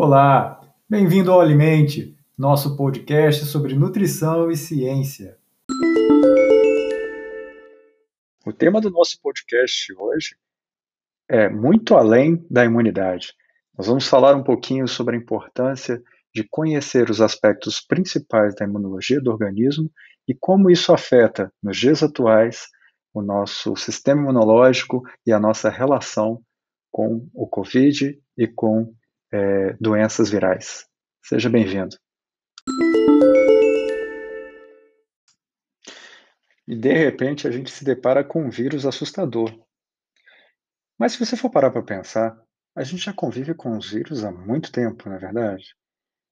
Olá, bem-vindo ao Alimente, nosso podcast sobre nutrição e ciência. O tema do nosso podcast hoje é muito além da imunidade. Nós vamos falar um pouquinho sobre a importância de conhecer os aspectos principais da imunologia do organismo e como isso afeta, nos dias atuais, o nosso sistema imunológico e a nossa relação com o Covid e com é, doenças virais. Seja bem-vindo. E de repente a gente se depara com um vírus assustador. Mas se você for parar para pensar, a gente já convive com os vírus há muito tempo, não é verdade?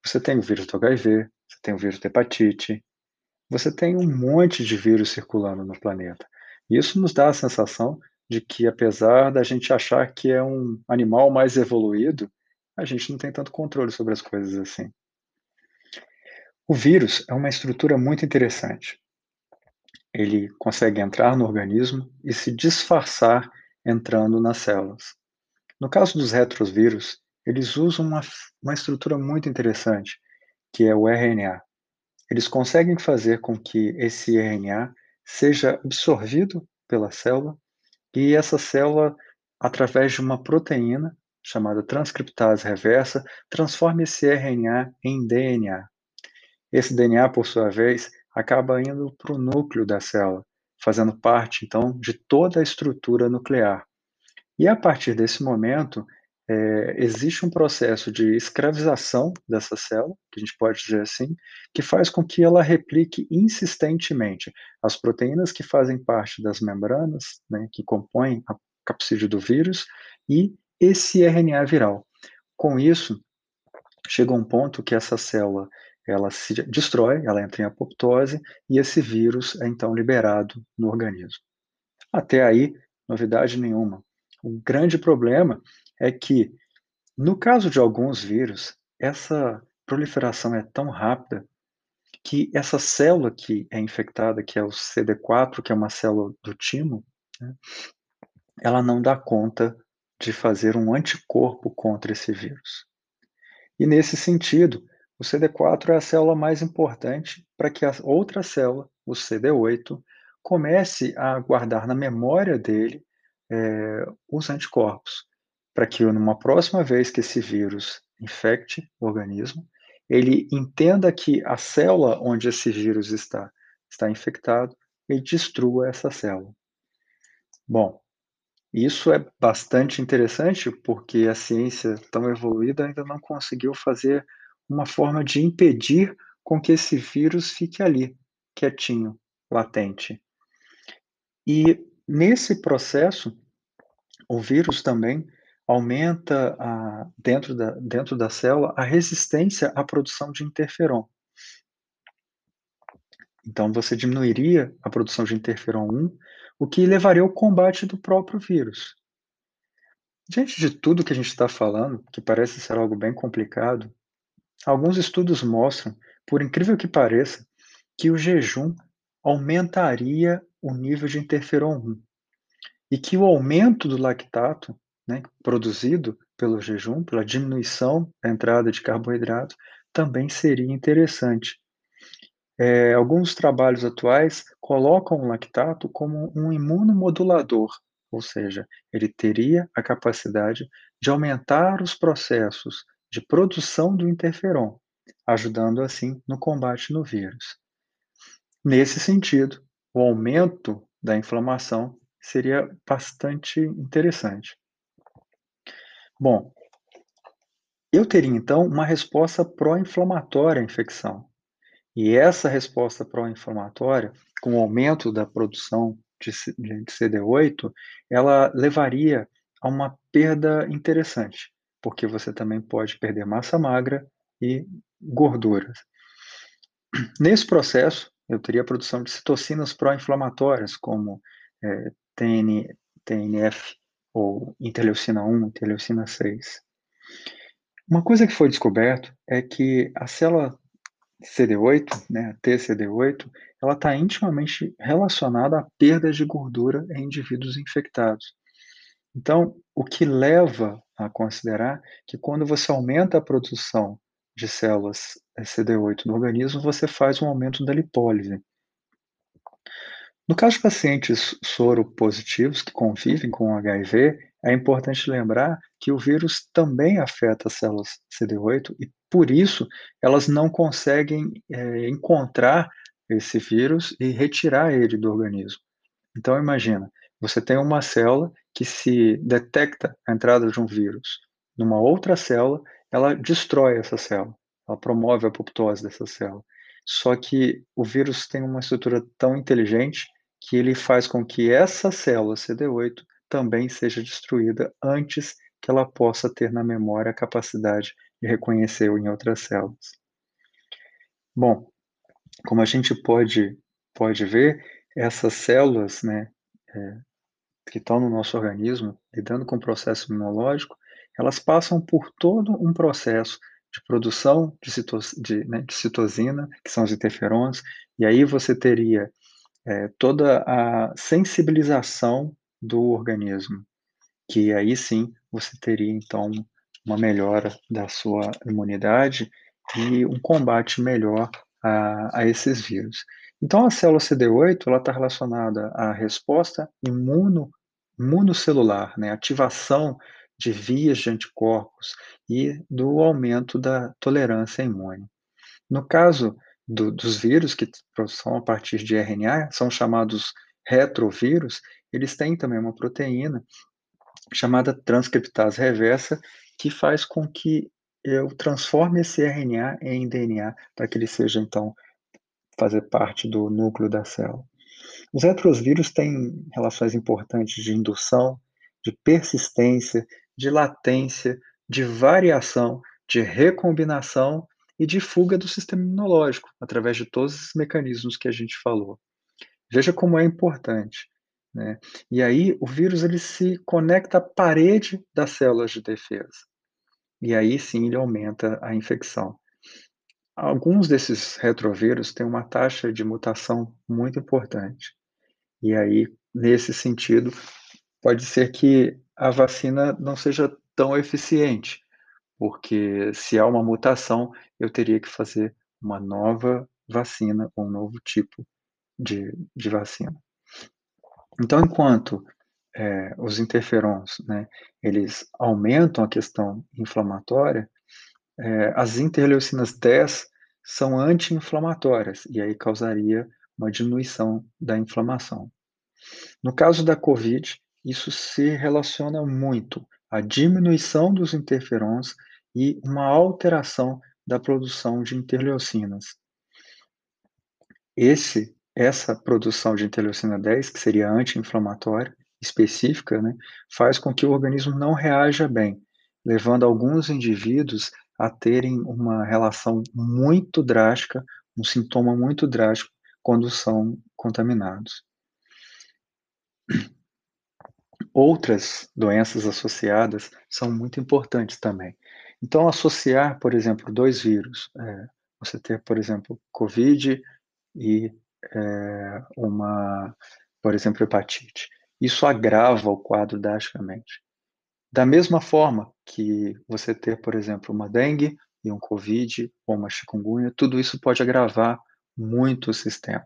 Você tem o vírus do HIV, você tem o vírus da hepatite, você tem um monte de vírus circulando no planeta. Isso nos dá a sensação de que, apesar da gente achar que é um animal mais evoluído, a gente não tem tanto controle sobre as coisas assim. O vírus é uma estrutura muito interessante. Ele consegue entrar no organismo e se disfarçar entrando nas células. No caso dos retrovírus, eles usam uma, uma estrutura muito interessante, que é o RNA. Eles conseguem fazer com que esse RNA seja absorvido pela célula e essa célula, através de uma proteína, chamada transcriptase reversa, transforma esse RNA em DNA. Esse DNA, por sua vez, acaba indo para o núcleo da célula, fazendo parte, então, de toda a estrutura nuclear. E a partir desse momento, é, existe um processo de escravização dessa célula, que a gente pode dizer assim, que faz com que ela replique insistentemente as proteínas que fazem parte das membranas, né, que compõem a capsídeo do vírus, e esse RNA viral. Com isso, chega um ponto que essa célula ela se destrói, ela entra em apoptose e esse vírus é então liberado no organismo. Até aí, novidade nenhuma. O grande problema é que, no caso de alguns vírus, essa proliferação é tão rápida que essa célula que é infectada, que é o CD4, que é uma célula do timo, né, ela não dá conta de fazer um anticorpo contra esse vírus. E nesse sentido, o CD4 é a célula mais importante para que a outra célula, o CD8, comece a guardar na memória dele é, os anticorpos, para que numa próxima vez que esse vírus infecte o organismo, ele entenda que a célula onde esse vírus está está infectado e destrua essa célula. Bom, isso é bastante interessante porque a ciência tão evoluída ainda não conseguiu fazer uma forma de impedir com que esse vírus fique ali, quietinho, latente. E nesse processo, o vírus também aumenta a, dentro, da, dentro da célula a resistência à produção de interferon. Então, você diminuiria a produção de interferon 1 o que levaria ao combate do próprio vírus. Diante de tudo que a gente está falando, que parece ser algo bem complicado, alguns estudos mostram, por incrível que pareça, que o jejum aumentaria o nível de interferon 1 e que o aumento do lactato né, produzido pelo jejum, pela diminuição da entrada de carboidrato, também seria interessante. É, alguns trabalhos atuais colocam o lactato como um imunomodulador, ou seja, ele teria a capacidade de aumentar os processos de produção do interferon, ajudando assim no combate no vírus. Nesse sentido, o aumento da inflamação seria bastante interessante. Bom, eu teria então uma resposta pró-inflamatória à infecção, e essa resposta pró-inflamatória, com o aumento da produção de CD8, ela levaria a uma perda interessante, porque você também pode perder massa magra e gorduras. Nesse processo, eu teria a produção de citocinas pró-inflamatórias, como é, TN, TNF, ou interleucina 1, interleucina 6. Uma coisa que foi descoberto é que a célula CD8, né, a TCD8, ela está intimamente relacionada à perda de gordura em indivíduos infectados. Então, o que leva a considerar que quando você aumenta a produção de células CD8 no organismo, você faz um aumento da lipólise. No caso de pacientes soropositivos que convivem com HIV, é importante lembrar que o vírus também afeta as células CD8 e, por isso, elas não conseguem é, encontrar esse vírus e retirar ele do organismo. Então, imagina, você tem uma célula que se detecta a entrada de um vírus numa outra célula, ela destrói essa célula, ela promove a apoptose dessa célula. Só que o vírus tem uma estrutura tão inteligente que ele faz com que essa célula CD8 também seja destruída antes que ela possa ter na memória a capacidade de reconhecer em outras células. Bom, como a gente pode, pode ver, essas células né, é, que estão no nosso organismo, lidando com o processo imunológico, elas passam por todo um processo de produção de, de, né, de citosina, que são os interferons, e aí você teria é, toda a sensibilização do organismo, que aí sim você teria então uma melhora da sua imunidade e um combate melhor a, a esses vírus. Então a célula CD8 ela está relacionada à resposta imuno, imunocelular, né, ativação de vias de anticorpos e do aumento da tolerância imune. No caso do, dos vírus, que são a partir de RNA, são chamados retrovírus, eles têm também uma proteína chamada transcriptase reversa, que faz com que eu transforme esse RNA em DNA, para que ele seja, então, fazer parte do núcleo da célula. Os retrovírus têm relações importantes de indução, de persistência, de latência, de variação, de recombinação e de fuga do sistema imunológico, através de todos esses mecanismos que a gente falou. Veja como é importante. Né? E aí o vírus ele se conecta à parede das células de defesa. E aí sim ele aumenta a infecção. Alguns desses retrovírus têm uma taxa de mutação muito importante. E aí, nesse sentido, pode ser que a vacina não seja tão eficiente, porque se há uma mutação, eu teria que fazer uma nova vacina, um novo tipo de, de vacina. Então, enquanto é, os interferons, né, eles aumentam a questão inflamatória, é, as interleucinas 10 são anti-inflamatórias, e aí causaria uma diminuição da inflamação. No caso da COVID, isso se relaciona muito à diminuição dos interferons e uma alteração da produção de interleucinas. Esse, essa produção de interleucina 10, que seria anti-inflamatória, específica, né, faz com que o organismo não reaja bem, levando alguns indivíduos a terem uma relação muito drástica, um sintoma muito drástico quando são contaminados. Outras doenças associadas são muito importantes também. Então, associar, por exemplo, dois vírus, é, você ter, por exemplo, COVID e é, uma, por exemplo, hepatite, isso agrava o quadro drasticamente. Da mesma forma que você ter, por exemplo, uma dengue e um COVID ou uma chikungunya, tudo isso pode agravar muito o sistema.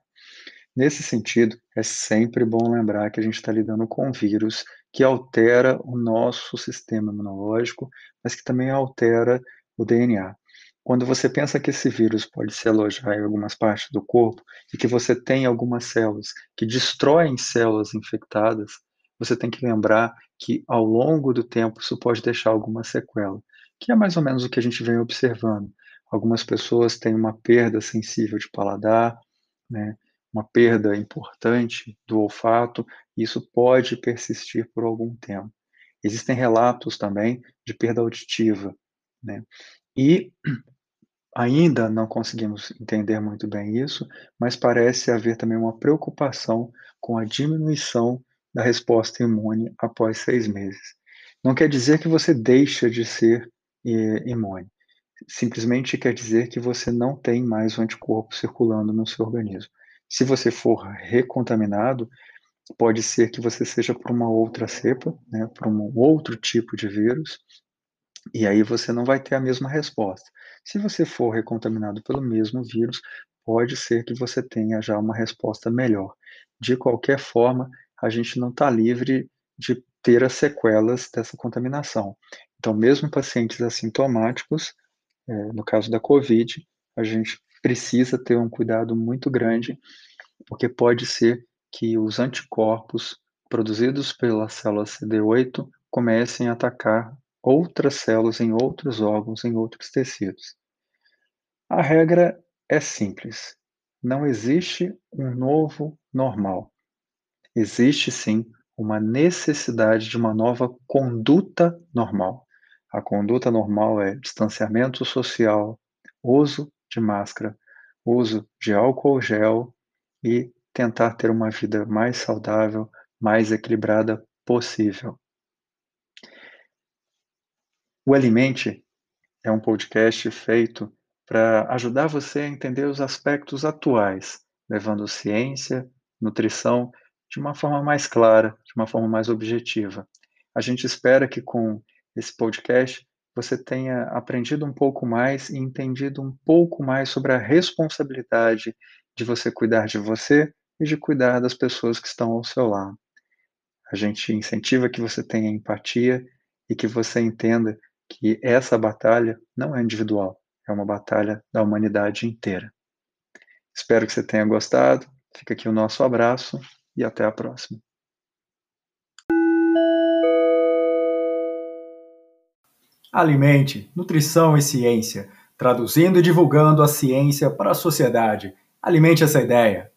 Nesse sentido, é sempre bom lembrar que a gente está lidando com um vírus que altera o nosso sistema imunológico, mas que também altera o DNA. Quando você pensa que esse vírus pode se alojar em algumas partes do corpo e que você tem algumas células que destroem células infectadas, você tem que lembrar que ao longo do tempo isso pode deixar alguma sequela, que é mais ou menos o que a gente vem observando. Algumas pessoas têm uma perda sensível de paladar, né? uma perda importante do olfato, e isso pode persistir por algum tempo. Existem relatos também de perda auditiva, né? E ainda não conseguimos entender muito bem isso, mas parece haver também uma preocupação com a diminuição da resposta imune após seis meses. Não quer dizer que você deixa de ser eh, imune, simplesmente quer dizer que você não tem mais o anticorpo circulando no seu organismo. Se você for recontaminado, pode ser que você seja por uma outra cepa, né, por um outro tipo de vírus, e aí você não vai ter a mesma resposta. Se você for recontaminado pelo mesmo vírus, pode ser que você tenha já uma resposta melhor. De qualquer forma, a gente não está livre de ter as sequelas dessa contaminação. Então, mesmo pacientes assintomáticos, é, no caso da COVID, a gente precisa ter um cuidado muito grande, porque pode ser que os anticorpos produzidos pela célula CD8 comecem a atacar outras células em outros órgãos, em outros tecidos. A regra é simples. Não existe um novo normal. Existe sim uma necessidade de uma nova conduta normal. A conduta normal é distanciamento social, uso de máscara, uso de álcool gel e tentar ter uma vida mais saudável, mais equilibrada possível. O Alimente é um podcast feito para ajudar você a entender os aspectos atuais, levando ciência, nutrição de uma forma mais clara, de uma forma mais objetiva. A gente espera que com esse podcast você tenha aprendido um pouco mais e entendido um pouco mais sobre a responsabilidade de você cuidar de você e de cuidar das pessoas que estão ao seu lado. A gente incentiva que você tenha empatia e que você entenda que essa batalha não é individual, é uma batalha da humanidade inteira. Espero que você tenha gostado. Fica aqui o nosso abraço e até a próxima. Alimente, nutrição e ciência, traduzindo e divulgando a ciência para a sociedade. Alimente essa ideia.